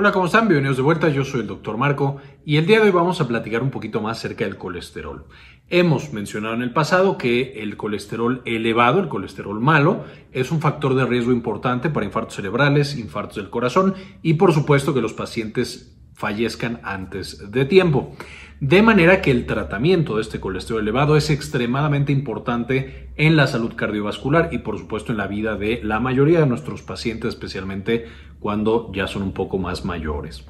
Hola, ¿cómo están? Bienvenidos de vuelta. Yo soy el doctor Marco y el día de hoy vamos a platicar un poquito más acerca del colesterol. Hemos mencionado en el pasado que el colesterol elevado, el colesterol malo, es un factor de riesgo importante para infartos cerebrales, infartos del corazón y por supuesto que los pacientes fallezcan antes de tiempo. De manera que el tratamiento de este colesterol elevado es extremadamente importante en la salud cardiovascular y por supuesto en la vida de la mayoría de nuestros pacientes, especialmente cuando ya son un poco más mayores.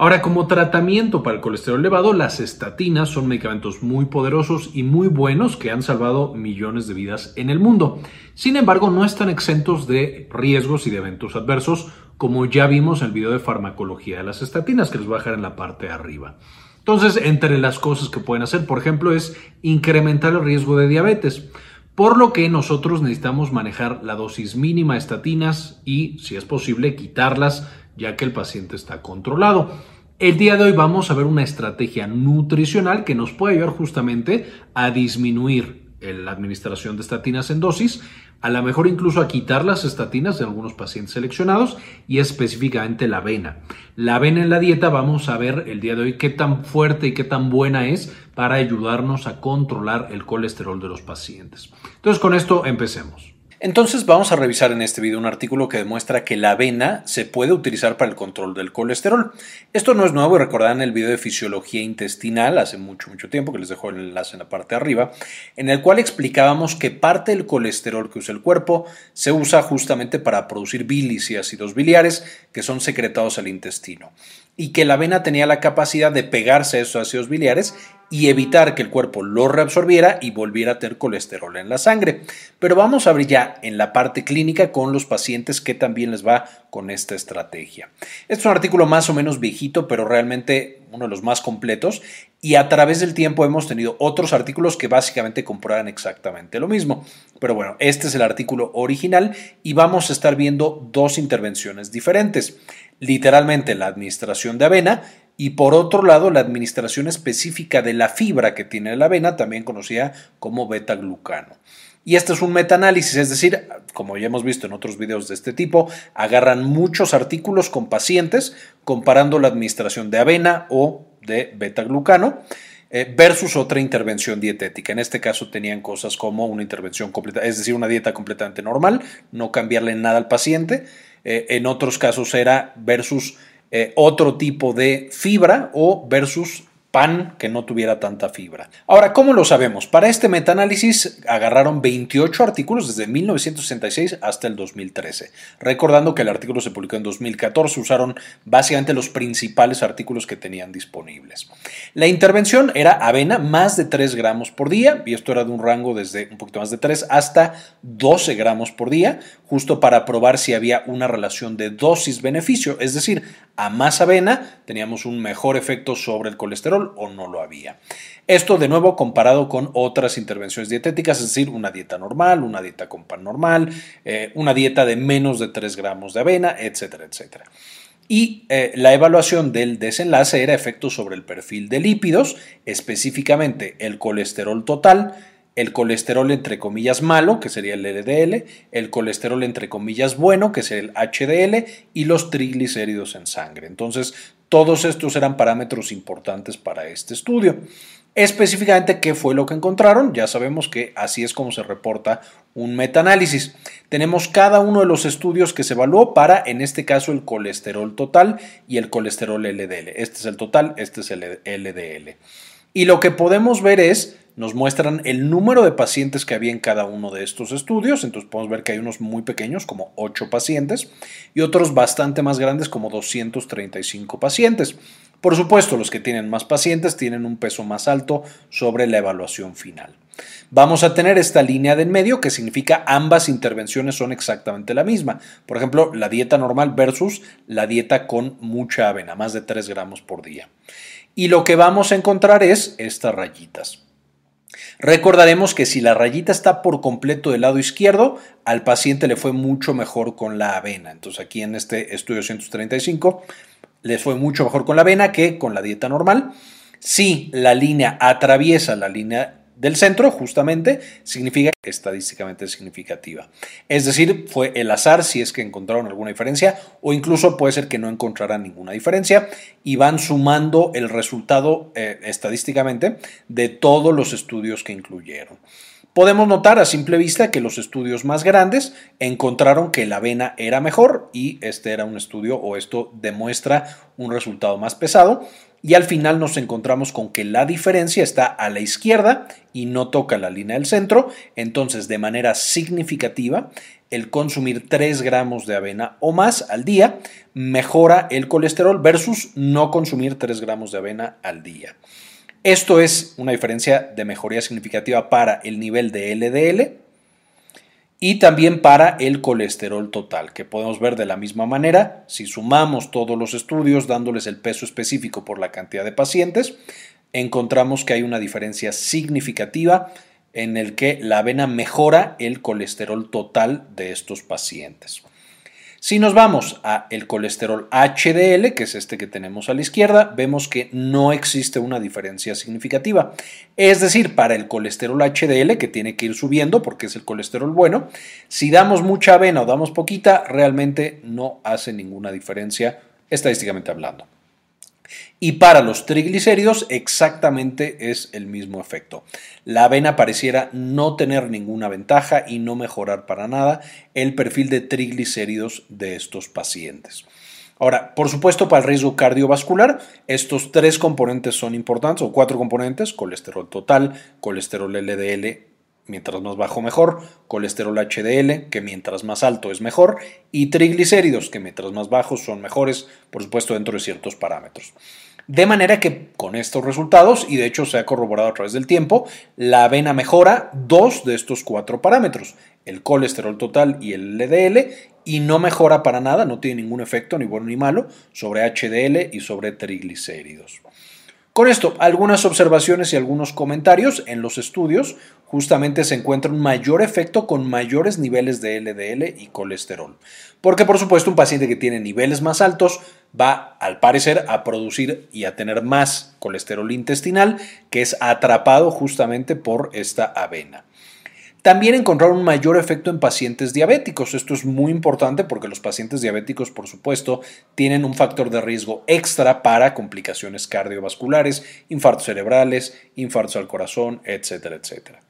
Ahora, como tratamiento para el colesterol elevado, las estatinas son medicamentos muy poderosos y muy buenos que han salvado millones de vidas en el mundo. Sin embargo, no están exentos de riesgos y de eventos adversos, como ya vimos en el video de farmacología de las estatinas, que les voy a dejar en la parte de arriba. Entonces, entre las cosas que pueden hacer, por ejemplo, es incrementar el riesgo de diabetes, por lo que nosotros necesitamos manejar la dosis mínima de estatinas y, si es posible, quitarlas ya que el paciente está controlado. El día de hoy vamos a ver una estrategia nutricional que nos puede ayudar justamente a disminuir la administración de estatinas en dosis, a lo mejor incluso a quitar las estatinas de algunos pacientes seleccionados y específicamente la avena. La avena en la dieta vamos a ver el día de hoy qué tan fuerte y qué tan buena es para ayudarnos a controlar el colesterol de los pacientes. Entonces con esto empecemos. Entonces vamos a revisar en este video un artículo que demuestra que la avena se puede utilizar para el control del colesterol. Esto no es nuevo y recordarán el video de fisiología intestinal hace mucho, mucho tiempo, que les dejo el enlace en la parte de arriba, en el cual explicábamos que parte del colesterol que usa el cuerpo se usa justamente para producir bilis y ácidos biliares que son secretados al intestino y que la avena tenía la capacidad de pegarse a esos ácidos biliares y evitar que el cuerpo lo reabsorbiera y volviera a tener colesterol en la sangre. Pero vamos a abrir ya en la parte clínica con los pacientes que también les va con esta estrategia. Este es un artículo más o menos viejito, pero realmente uno de los más completos y a través del tiempo hemos tenido otros artículos que básicamente comprueban exactamente lo mismo. Pero bueno, este es el artículo original y vamos a estar viendo dos intervenciones diferentes literalmente la administración de avena, y por otro lado la administración específica de la fibra que tiene la avena, también conocida como beta-glucano. Y este es un metaanálisis, es decir, como ya hemos visto en otros videos de este tipo, agarran muchos artículos con pacientes comparando la administración de avena o de beta-glucano eh, versus otra intervención dietética. En este caso tenían cosas como una intervención completa, es decir, una dieta completamente normal, no cambiarle nada al paciente, eh, en otros casos era versus eh, otro tipo de fibra o versus pan que no tuviera tanta fibra. Ahora, ¿cómo lo sabemos? Para este metaanálisis agarraron 28 artículos desde 1966 hasta el 2013. Recordando que el artículo se publicó en 2014, usaron básicamente los principales artículos que tenían disponibles. La intervención era avena más de 3 gramos por día, y esto era de un rango desde un poquito más de 3 hasta 12 gramos por día, justo para probar si había una relación de dosis-beneficio, es decir, a más avena teníamos un mejor efecto sobre el colesterol o no lo había. Esto de nuevo comparado con otras intervenciones dietéticas, es decir, una dieta normal, una dieta con pan normal, eh, una dieta de menos de 3 gramos de avena, etcétera, etcétera. Y eh, la evaluación del desenlace era efecto sobre el perfil de lípidos, específicamente el colesterol total, el colesterol entre comillas malo, que sería el LDL, el colesterol entre comillas bueno, que sería el HDL, y los triglicéridos en sangre. Entonces, todos estos eran parámetros importantes para este estudio. Específicamente, ¿qué fue lo que encontraron? Ya sabemos que así es como se reporta un metaanálisis. Tenemos cada uno de los estudios que se evaluó para, en este caso, el colesterol total y el colesterol LDL. Este es el total, este es el LDL. Y lo que podemos ver es nos muestran el número de pacientes que había en cada uno de estos estudios. Entonces podemos ver que hay unos muy pequeños, como 8 pacientes, y otros bastante más grandes, como 235 pacientes. Por supuesto, los que tienen más pacientes tienen un peso más alto sobre la evaluación final. Vamos a tener esta línea de en medio que significa ambas intervenciones son exactamente la misma. Por ejemplo, la dieta normal versus la dieta con mucha avena, más de 3 gramos por día. Y lo que vamos a encontrar es estas rayitas. Recordaremos que si la rayita está por completo del lado izquierdo, al paciente le fue mucho mejor con la avena. Entonces aquí en este estudio 135 les fue mucho mejor con la avena que con la dieta normal. Si la línea atraviesa la línea del centro, justamente, significa estadísticamente significativa. Es decir, fue el azar si es que encontraron alguna diferencia o incluso puede ser que no encontraran ninguna diferencia y van sumando el resultado eh, estadísticamente de todos los estudios que incluyeron. Podemos notar a simple vista que los estudios más grandes encontraron que la avena era mejor y este era un estudio o esto demuestra un resultado más pesado y al final nos encontramos con que la diferencia está a la izquierda y no toca la línea del centro, entonces de manera significativa el consumir 3 gramos de avena o más al día mejora el colesterol versus no consumir 3 gramos de avena al día. Esto es una diferencia de mejoría significativa para el nivel de LDL y también para el colesterol total, que podemos ver de la misma manera si sumamos todos los estudios dándoles el peso específico por la cantidad de pacientes, encontramos que hay una diferencia significativa en el que la avena mejora el colesterol total de estos pacientes. Si nos vamos a el colesterol HDL, que es este que tenemos a la izquierda, vemos que no existe una diferencia significativa. Es decir, para el colesterol HDL, que tiene que ir subiendo porque es el colesterol bueno, si damos mucha avena o damos poquita, realmente no hace ninguna diferencia estadísticamente hablando. Y para los triglicéridos exactamente es el mismo efecto. La avena pareciera no tener ninguna ventaja y no mejorar para nada el perfil de triglicéridos de estos pacientes. Ahora, por supuesto, para el riesgo cardiovascular, estos tres componentes son importantes, o cuatro componentes, colesterol total, colesterol LDL mientras más bajo mejor, colesterol HDL, que mientras más alto es mejor, y triglicéridos, que mientras más bajos son mejores, por supuesto dentro de ciertos parámetros. De manera que con estos resultados, y de hecho se ha corroborado a través del tiempo, la avena mejora dos de estos cuatro parámetros, el colesterol total y el LDL, y no mejora para nada, no tiene ningún efecto, ni bueno ni malo, sobre HDL y sobre triglicéridos. Con esto, algunas observaciones y algunos comentarios en los estudios justamente se encuentra un mayor efecto con mayores niveles de LDL y colesterol. Porque por supuesto un paciente que tiene niveles más altos va al parecer a producir y a tener más colesterol intestinal que es atrapado justamente por esta avena. También encontraron un mayor efecto en pacientes diabéticos. Esto es muy importante porque los pacientes diabéticos, por supuesto, tienen un factor de riesgo extra para complicaciones cardiovasculares, infartos cerebrales, infartos al corazón, etcétera, etcétera.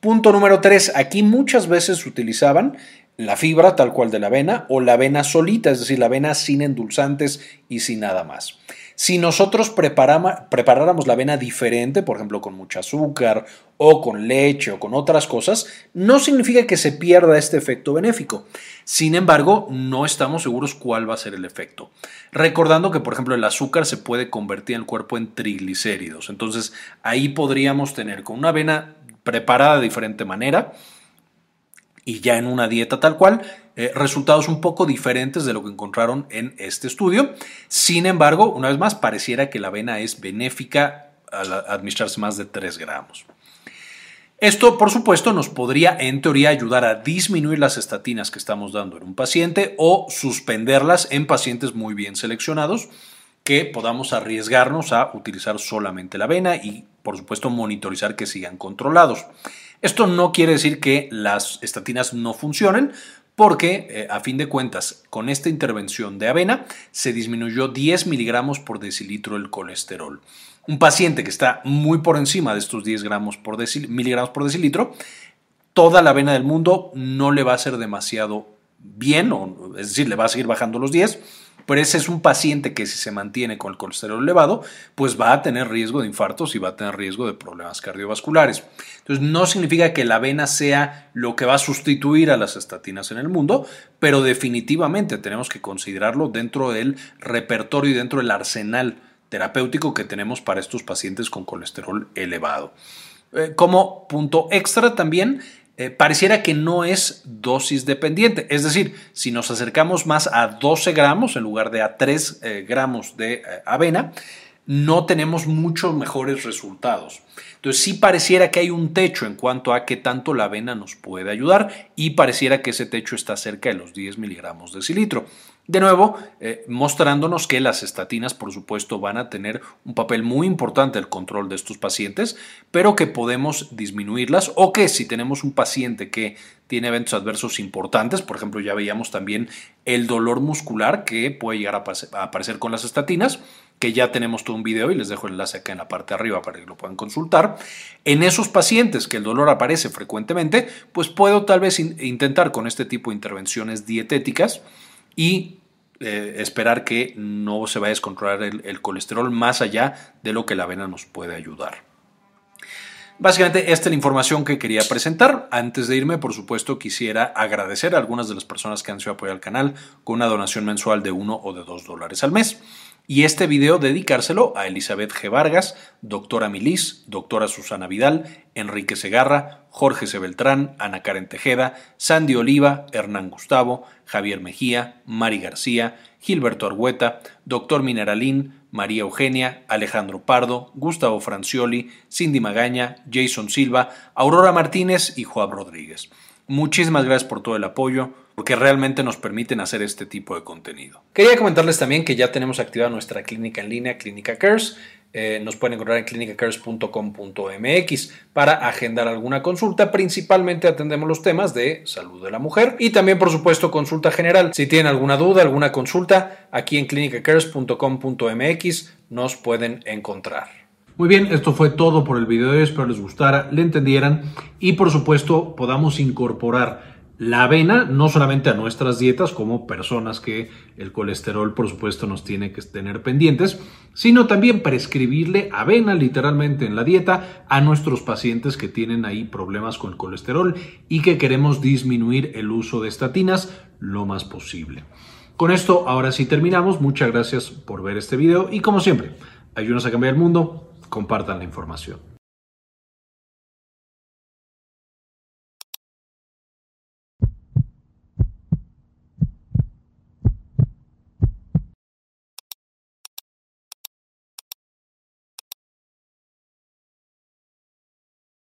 Punto número 3. Aquí muchas veces utilizaban la fibra tal cual de la avena o la avena solita, es decir, la avena sin endulzantes y sin nada más. Si nosotros preparáramos la avena diferente, por ejemplo con mucho azúcar o con leche o con otras cosas, no significa que se pierda este efecto benéfico. Sin embargo, no estamos seguros cuál va a ser el efecto. Recordando que, por ejemplo, el azúcar se puede convertir en el cuerpo en triglicéridos. Entonces, ahí podríamos tener con una avena preparada de diferente manera, y ya en una dieta tal cual, eh, resultados un poco diferentes de lo que encontraron en este estudio. Sin embargo, una vez más, pareciera que la avena es benéfica al administrarse más de 3 gramos. Esto, por supuesto, nos podría en teoría ayudar a disminuir las estatinas que estamos dando en un paciente o suspenderlas en pacientes muy bien seleccionados que podamos arriesgarnos a utilizar solamente la avena y, por supuesto, monitorizar que sigan controlados. Esto no quiere decir que las estatinas no funcionen, porque eh, a fin de cuentas, con esta intervención de avena se disminuyó 10 miligramos por decilitro el colesterol. Un paciente que está muy por encima de estos 10 gramos por miligramos por decilitro, toda la avena del mundo no le va a ser demasiado bien, o, es decir, le va a seguir bajando los 10, pero ese es un paciente que si se mantiene con el colesterol elevado, pues va a tener riesgo de infartos y va a tener riesgo de problemas cardiovasculares. Entonces, no significa que la avena sea lo que va a sustituir a las estatinas en el mundo, pero definitivamente tenemos que considerarlo dentro del repertorio y dentro del arsenal terapéutico que tenemos para estos pacientes con colesterol elevado. Eh, como punto extra también, eh, pareciera que no es dosis dependiente. Es decir, si nos acercamos más a 12 gramos en lugar de a 3 eh, gramos de eh, avena, no tenemos muchos mejores resultados. Entonces sí pareciera que hay un techo en cuanto a qué tanto la avena nos puede ayudar y pareciera que ese techo está cerca de los 10 miligramos de cilitro. De nuevo, eh, mostrándonos que las estatinas, por supuesto, van a tener un papel muy importante en el control de estos pacientes, pero que podemos disminuirlas o que si tenemos un paciente que tiene eventos adversos importantes, por ejemplo, ya veíamos también el dolor muscular que puede llegar a, aparecer con las estatinas, que ya tenemos todo un video y les dejo el enlace acá en la parte de arriba para que lo puedan consultar. En esos pacientes que el dolor aparece frecuentemente, pues puedo tal vez intentar con este tipo de intervenciones dietéticas y eh, esperar que no se vaya a descontrolar el, colesterol más allá de lo que la avena nos puede ayudar. Básicamente esta es la información que quería presentar. Antes de irme, por supuesto, quisiera agradecer a algunas de las personas que han sido apoyar al canal con una donación mensual de 1 o de 2 dólares al mes y este video dedicárselo a Elizabeth G. Vargas, doctora Milis, doctora Susana Vidal, Enrique Segarra, Jorge C. Beltrán, Ana Karen Tejeda, Sandy Oliva, Hernán Gustavo, Javier Mejía, Mari García, Gilberto Argueta, doctor Mineralín, María Eugenia, Alejandro Pardo, Gustavo Francioli, Cindy Magaña, Jason Silva, Aurora Martínez y Juan Rodríguez. Muchísimas gracias por todo el apoyo, porque realmente nos permiten hacer este tipo de contenido. Quería comentarles también que ya tenemos activada nuestra clínica en línea, Clínica Cares. Eh, nos pueden encontrar en clinicacares.com.mx para agendar alguna consulta. Principalmente atendemos los temas de salud de la mujer y también, por supuesto, consulta general. Si tienen alguna duda, alguna consulta, aquí en clinicacares.com.mx nos pueden encontrar. Muy bien, esto fue todo por el video de hoy, espero les gustara, le entendieran y por supuesto podamos incorporar la avena no solamente a nuestras dietas como personas que el colesterol por supuesto nos tiene que tener pendientes, sino también prescribirle avena literalmente en la dieta a nuestros pacientes que tienen ahí problemas con el colesterol y que queremos disminuir el uso de estatinas lo más posible. Con esto ahora sí terminamos, muchas gracias por ver este video y como siempre, ayúdanos a cambiar el mundo compartan la información.